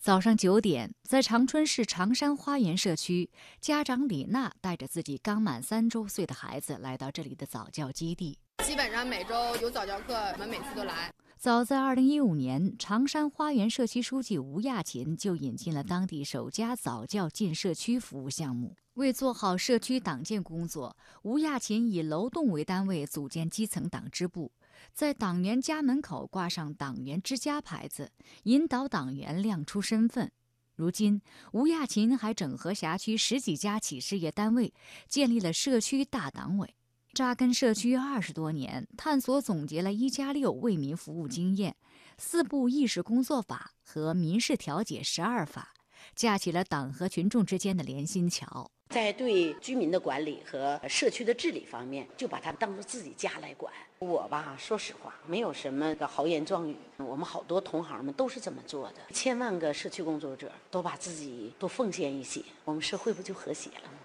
早上九点，在长春市长山花园社区，家长李娜带着自己刚满三周岁的孩子来到这里的早教基地。基本上每周有早教课，我们每次都来。早在二零一五年，长山花园社区书记吴亚琴就引进了当地首家早教进社区服务项目。为做好社区党建工作，吴亚琴以楼栋为单位组建基层党支部。在党员家门口挂上“党员之家”牌子，引导党员亮出身份。如今，吴亚琴还整合辖区十几家企事业单位，建立了社区大党委，扎根社区二十多年，探索总结了一加六为民服务经验、四部议事工作法和民事调解十二法，架起了党和群众之间的连心桥。在对居民的管理和社区的治理方面，就把它当做自己家来管。我吧，说实话，没有什么的豪言壮语。我们好多同行们都是这么做的，千万个社区工作者都把自己多奉献一些，我们社会不就和谐了吗？